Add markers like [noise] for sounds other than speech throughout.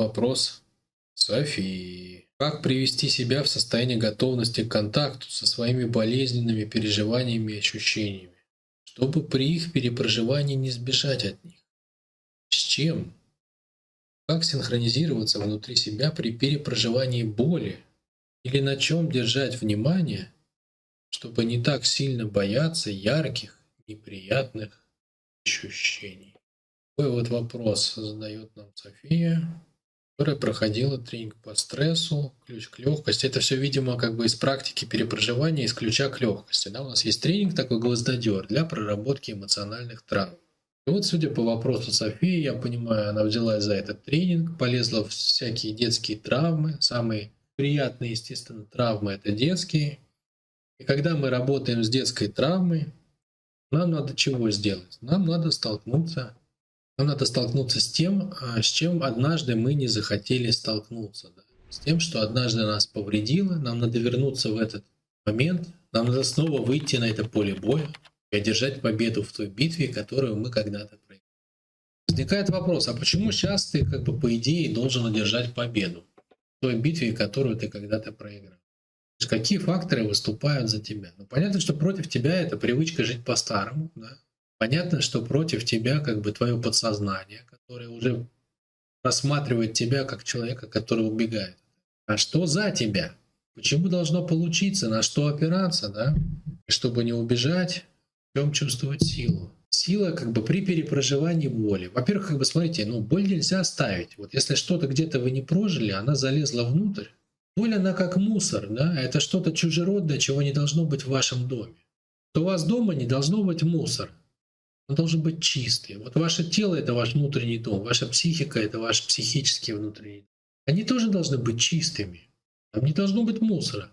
Вопрос Софии. Как привести себя в состояние готовности к контакту со своими болезненными переживаниями и ощущениями, чтобы при их перепроживании не сбежать от них? С чем? Как синхронизироваться внутри себя при перепроживании боли? Или на чем держать внимание, чтобы не так сильно бояться ярких, неприятных ощущений? Такой вот вопрос задает нам София, которая проходила тренинг по стрессу, ключ к легкости. Это все, видимо, как бы из практики перепроживания, из ключа к легкости. Да? У нас есть тренинг такой гвоздодер для проработки эмоциональных травм. И вот, судя по вопросу Софии, я понимаю, она взялась за этот тренинг, полезла в всякие детские травмы. Самые приятные, естественно, травмы – это детские. И когда мы работаем с детской травмой, нам надо чего сделать? Нам надо столкнуться, нам надо столкнуться с тем, а, с чем однажды мы не захотели столкнуться. Да? С тем, что однажды нас повредило, нам надо вернуться в этот момент, нам надо снова выйти на это поле боя, и одержать победу в той битве, которую мы когда-то проиграли. Возникает вопрос, а почему сейчас ты, как бы по идее, должен одержать победу в той битве, которую ты когда-то проиграл? Какие факторы выступают за тебя? Ну, понятно, что против тебя это привычка жить по-старому. Да? Понятно, что против тебя как бы твое подсознание, которое уже рассматривает тебя как человека, который убегает. А что за тебя? Почему должно получиться? На что опираться, да? чтобы не убежать, в чем чувствовать силу? Сила как бы при перепроживании боли. Во-первых, как бы смотрите, ну боль нельзя оставить. Вот если что-то где-то вы не прожили, она залезла внутрь. Боль она как мусор, да? Это что-то чужеродное, чего не должно быть в вашем доме. То у вас дома не должно быть мусор. Он должен быть чистый. Вот ваше тело — это ваш внутренний дом, ваша психика — это ваш психический внутренний дом. Они тоже должны быть чистыми. Там не должно быть мусора.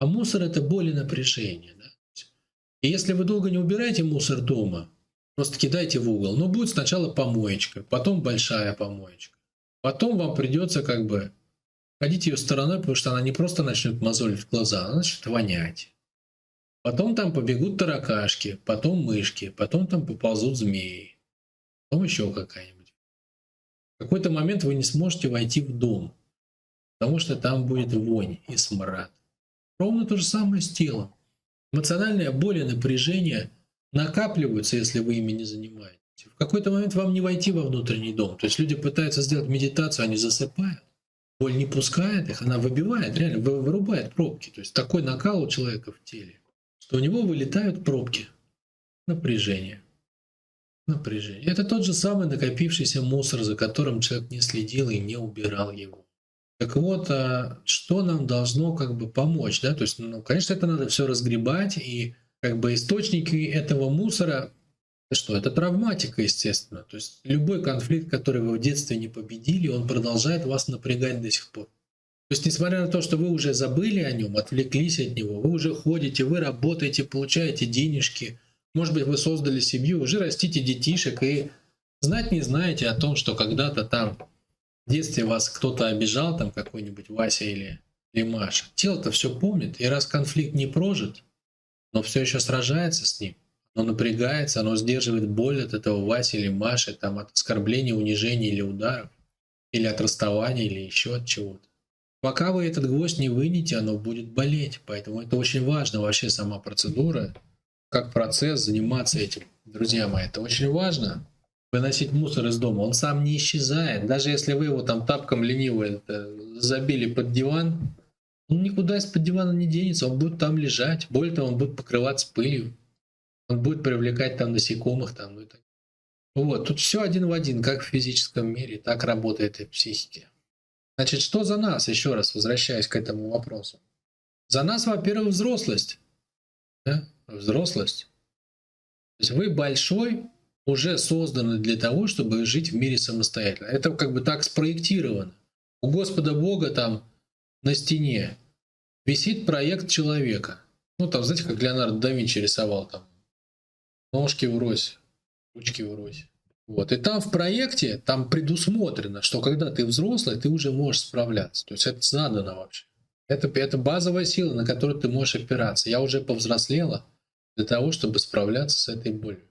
А мусор — это боль и напряжение. Да? И если вы долго не убираете мусор дома, просто кидайте в угол, ну будет сначала помоечка, потом большая помоечка. Потом вам придется как бы ходить ее стороной, потому что она не просто начнет мозолить глаза, она начнет вонять. Потом там побегут таракашки, потом мышки, потом там поползут змеи, потом еще какая-нибудь. В какой-то момент вы не сможете войти в дом, потому что там будет вонь и смрад. Ровно то же самое с телом. Эмоциональная боль и напряжение накапливаются, если вы ими не занимаетесь. В какой-то момент вам не войти во внутренний дом. То есть люди пытаются сделать медитацию, они засыпают. Боль не пускает их, она выбивает, реально вырубает пробки. То есть такой накал у человека в теле, что у него вылетают пробки. Напряжение. Напряжение. Это тот же самый накопившийся мусор, за которым человек не следил и не убирал его. Так вот, а что нам должно как бы помочь, да? То есть, ну, конечно, это надо все разгребать, и как бы источники этого мусора, что это травматика, естественно. То есть любой конфликт, который вы в детстве не победили, он продолжает вас напрягать до сих пор. То есть, несмотря на то, что вы уже забыли о нем, отвлеклись от него, вы уже ходите, вы работаете, получаете денежки, может быть, вы создали семью, уже растите детишек и знать не знаете о том, что когда-то там в детстве вас кто-то обижал, там какой-нибудь Вася или, или Маша, тело-то все помнит, и раз конфликт не прожит, но все еще сражается с ним, оно напрягается, оно сдерживает боль от этого Васи или Маши, там, от оскорбления, унижения или ударов, или от расставания, или еще от чего-то. Пока вы этот гвоздь не вынете, оно будет болеть. Поэтому это очень важно, вообще сама процедура, как процесс, заниматься этим. Друзья мои, это очень важно выносить мусор из дома, он сам не исчезает. Даже если вы его там тапком лениво забили под диван, он никуда из-под дивана не денется, он будет там лежать. Более того, он будет покрываться пылью. Он будет привлекать там насекомых. Там, ну, и так. Вот, тут все один в один, как в физическом мире, так работает и психике. Значит, что за нас, еще раз возвращаясь к этому вопросу? За нас, во-первых, взрослость. Да? Взрослость. То есть вы большой, уже созданы для того, чтобы жить в мире самостоятельно. Это как бы так спроектировано. У Господа Бога там на стене висит проект человека. Ну, там, знаете, как Леонардо да Винчи рисовал там. Ножки врозь, ручки врозь. Вот. И там в проекте там предусмотрено, что когда ты взрослый, ты уже можешь справляться. То есть это задано вообще. Это, это базовая сила, на которую ты можешь опираться. Я уже повзрослела для того, чтобы справляться с этой болью.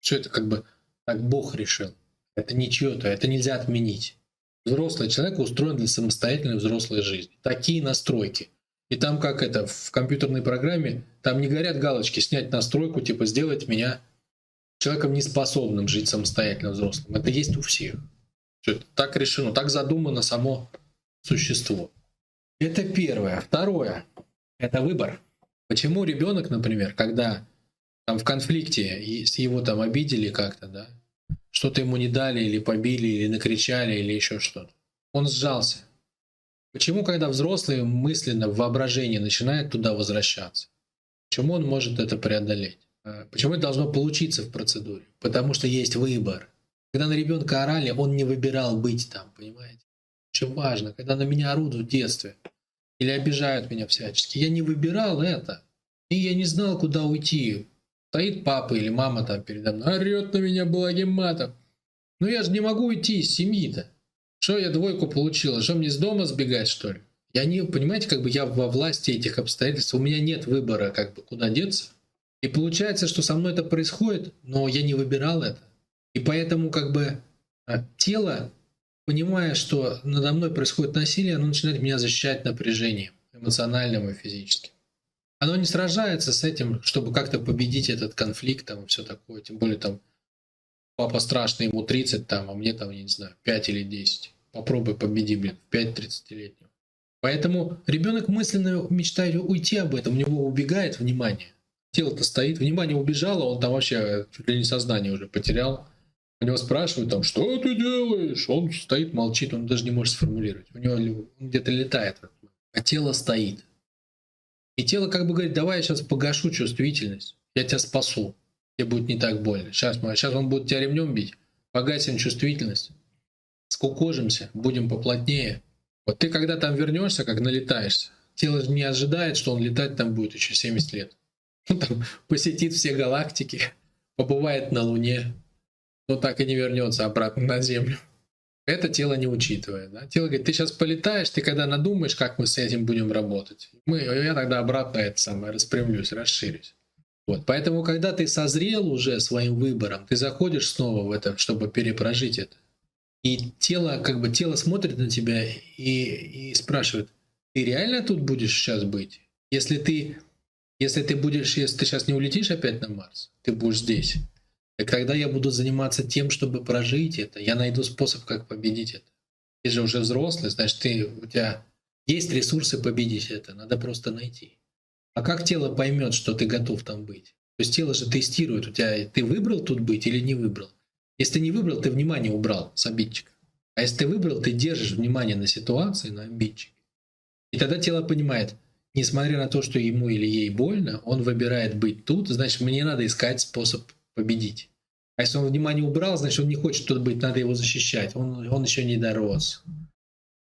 Все это как бы так Бог решил. Это не чье-то, это нельзя отменить. Взрослый человек устроен для самостоятельной взрослой жизни. Такие настройки. И там как это, в компьютерной программе, там не горят галочки, снять настройку, типа сделать меня человеком неспособным жить самостоятельно взрослым. Это есть у всех. Все так решено, так задумано само существо. Это первое. Второе – это выбор. Почему ребенок, например, когда там в конфликте с его там обидели как-то, да, что-то ему не дали или побили, или накричали, или еще что-то, он сжался. Почему, когда взрослый мысленно в воображении начинает туда возвращаться? Почему он может это преодолеть? А, почему это должно получиться в процедуре? Потому что есть выбор. Когда на ребенка орали, он не выбирал быть там, понимаете? Очень важно, когда на меня орут в детстве или обижают меня всячески, я не выбирал это. И я не знал, куда уйти. Стоит папа или мама там передо мной, орет на меня благим матом. Ну я же не могу уйти из семьи-то. Что я двойку получила? Что мне с дома сбегать, что ли? Я не, понимаете, как бы я во власти этих обстоятельств, у меня нет выбора, как бы, куда деться. И получается, что со мной это происходит, но я не выбирал это. И поэтому как бы а, тело, понимая, что надо мной происходит насилие, оно начинает меня защищать напряжением, эмоциональным и физическим. Оно не сражается с этим, чтобы как-то победить этот конфликт там, и все такое. Тем более там папа страшный, ему 30 там, а мне там, я не знаю, 5 или 10. Попробуй победи, блин, 5-30-летнего. Поэтому ребенок мысленно мечтает уйти об этом, у него убегает внимание. Тело-то стоит, внимание убежало, он там вообще чуть ли не сознание уже потерял. У него спрашивают там, что ты делаешь? Он стоит, молчит, он даже не может сформулировать. У него где-то летает. А тело стоит. И тело как бы говорит, давай я сейчас погашу чувствительность, я тебя спасу, тебе будет не так больно. Сейчас, сейчас он будет тебя ремнем бить, погасим чувствительность, скукожимся, будем поплотнее. Вот ты когда там вернешься, как налетаешься, тело не ожидает, что он летать там будет еще 70 лет. [laughs] Там посетит все галактики, побывает на Луне, но так и не вернется обратно на Землю. Это тело не учитывает. Да? Тело говорит, ты сейчас полетаешь, ты когда надумаешь, как мы с этим будем работать, мы, я тогда обратно это самое распрямлюсь, расширюсь. Вот. Поэтому, когда ты созрел уже своим выбором, ты заходишь снова в это, чтобы перепрожить это. И тело, как бы тело смотрит на тебя и, и спрашивает, ты реально тут будешь сейчас быть? Если ты, если ты будешь, если ты сейчас не улетишь опять на Марс, ты будешь здесь. И когда я буду заниматься тем, чтобы прожить это, я найду способ, как победить это. Ты же уже взрослый, значит, ты, у тебя есть ресурсы победить это, надо просто найти. А как тело поймет, что ты готов там быть? То есть тело же тестирует, у тебя ты выбрал тут быть или не выбрал. Если ты не выбрал, ты внимание убрал с обидчика. А если ты выбрал, ты держишь внимание на ситуации, на обидчике. И тогда тело понимает, несмотря на то, что ему или ей больно, он выбирает быть тут, значит, мне надо искать способ победить. А если он внимание убрал, значит, он не хочет тут быть, надо его защищать. Он, он еще не дорос.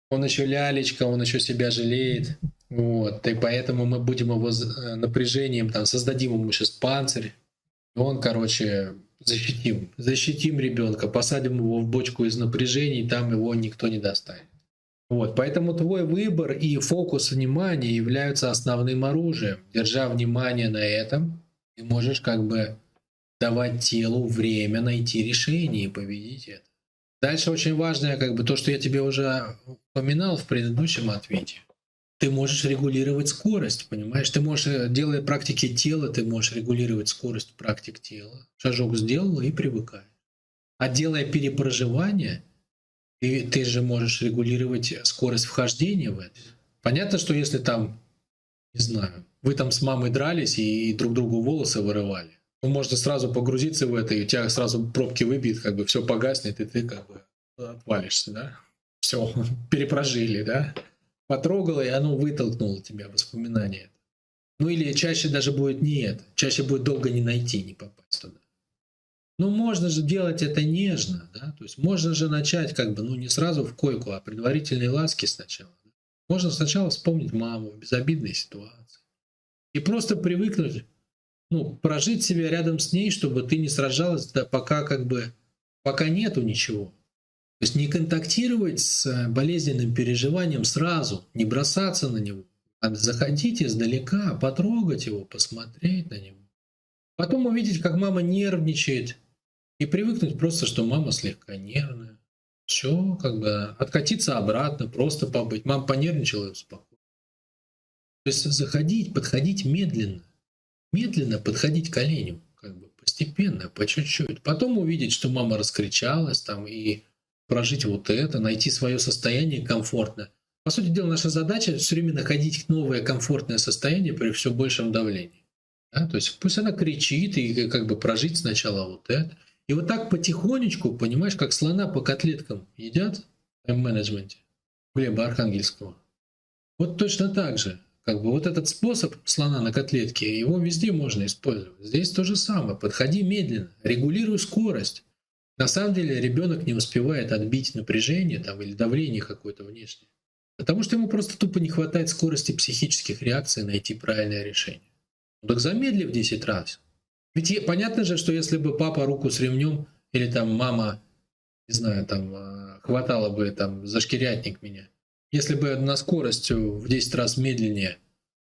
Он еще лялечка, он еще себя жалеет. Вот. И поэтому мы будем его э, напряжением, там, создадим ему сейчас панцирь. Он, короче, защитим. Защитим ребенка, посадим его в бочку из напряжений, там его никто не достанет. Вот, поэтому твой выбор и фокус внимания являются основным оружием. Держа внимание на этом, ты можешь как бы давать телу время найти решение и победить это. Дальше очень важное, как бы то, что я тебе уже упоминал в предыдущем ответе. Ты можешь регулировать скорость, понимаешь? Ты можешь, э, делая практики тела, ты можешь регулировать скорость практик тела. Шажок сделал и привыкаешь. А делая перепроживание, и ты же можешь регулировать скорость вхождения в это. Понятно, что если там, не знаю, вы там с мамой дрались и друг другу волосы вырывали, ну, можно сразу погрузиться в это, и у тебя сразу пробки выбьет, как бы все погаснет, и ты как бы отвалишься, да? Все, [laughs] перепрожили, да? Потрогало, и оно вытолкнуло тебя, воспоминания. Ну или чаще даже будет не это. Чаще будет долго не найти, не попасть туда. Ну можно же делать это нежно, да? То есть можно же начать как бы, ну не сразу в койку, а предварительные ласки сначала. Можно сначала вспомнить маму в безобидной ситуации. И просто привыкнуть ну, прожить себя рядом с ней, чтобы ты не сражалась, да, пока как бы, пока нету ничего. То есть не контактировать с болезненным переживанием сразу, не бросаться на него, а заходить издалека, потрогать его, посмотреть на него. Потом увидеть, как мама нервничает, и привыкнуть просто, что мама слегка нервная. Все, как бы откатиться обратно, просто побыть. Мама понервничала и успокоилась. То есть заходить, подходить медленно. Медленно подходить к оленю. Как бы постепенно, по чуть-чуть. Потом увидеть, что мама раскричалась там и прожить вот это, найти свое состояние комфортно. По сути дела, наша задача все время находить новое комфортное состояние при все большем давлении. Да? То есть пусть она кричит и как бы прожить сначала вот это. И вот так потихонечку, понимаешь, как слона по котлеткам едят в менеджменте Глеба Архангельского. Вот точно так же. Как бы вот этот способ слона на котлетке, его везде можно использовать. Здесь то же самое. Подходи медленно, регулируй скорость. На самом деле ребенок не успевает отбить напряжение там, или давление какое-то внешнее. Потому что ему просто тупо не хватает скорости психических реакций найти правильное решение. Ну так замедли в 10 раз. Ведь понятно же, что если бы папа руку с ремнем или там мама, не знаю, там а, хватала бы там за шкирятник меня, если бы на скорость в 10 раз медленнее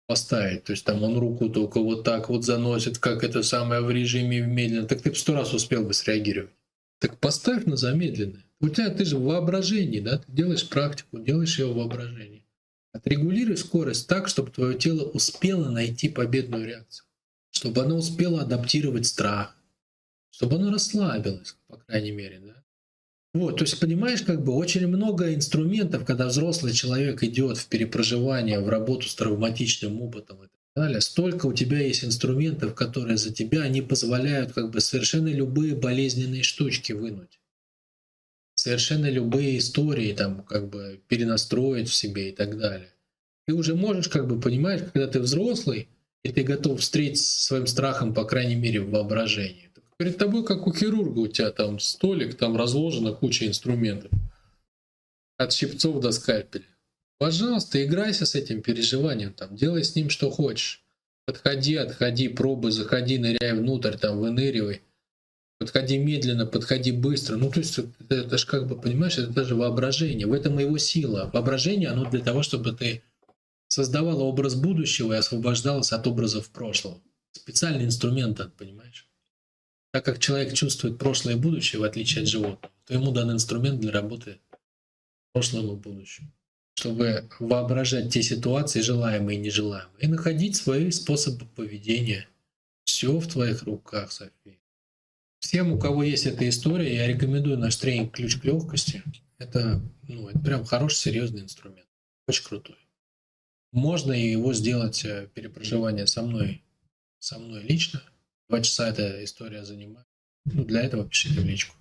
поставить, то есть там он руку только вот так вот заносит, как это самое в режиме медленно, так ты бы сто раз успел бы среагировать. Так поставь на замедленное. У тебя ты же в воображении, да, ты делаешь практику, делаешь ее в воображении. Отрегулируй скорость так, чтобы твое тело успело найти победную реакцию, чтобы оно успело адаптировать страх, чтобы оно расслабилось, по крайней мере, да. Вот, то есть, понимаешь, как бы очень много инструментов, когда взрослый человек идет в перепроживание, в работу с травматичным опытом и так далее, столько у тебя есть инструментов, которые за тебя, они позволяют как бы совершенно любые болезненные штучки вынуть. Совершенно любые истории там как бы перенастроить в себе и так далее. Ты уже можешь как бы понимать, когда ты взрослый, и ты готов встретить своим страхом, по крайней мере, в воображении. Перед тобой, как у хирурга, у тебя там столик, там разложена куча инструментов. От щипцов до скальпеля. Пожалуйста, играйся с этим переживанием, там, делай с ним что хочешь. Подходи, отходи, пробуй, заходи, ныряй внутрь, там, выныривай. Подходи медленно, подходи быстро. Ну, то есть, это, это же как бы, понимаешь, это даже воображение. В этом его сила. Воображение, оно для того, чтобы ты создавала образ будущего и освобождалась от образов прошлого. Специальный инструмент, понимаешь? Так как человек чувствует прошлое и будущее, в отличие от животного, то ему дан инструмент для работы в прошлом и будущем, чтобы воображать те ситуации, желаемые и нежелаемые, и находить свои способы поведения. Все в твоих руках, София. Всем, у кого есть эта история, я рекомендую наш тренинг «Ключ к легкости». Это, ну, это прям хороший, серьезный инструмент. Очень крутой. Можно его сделать, э, перепроживание со мной, со мной лично – Два часа эта история занимает. Ну, для этого пишите в личку.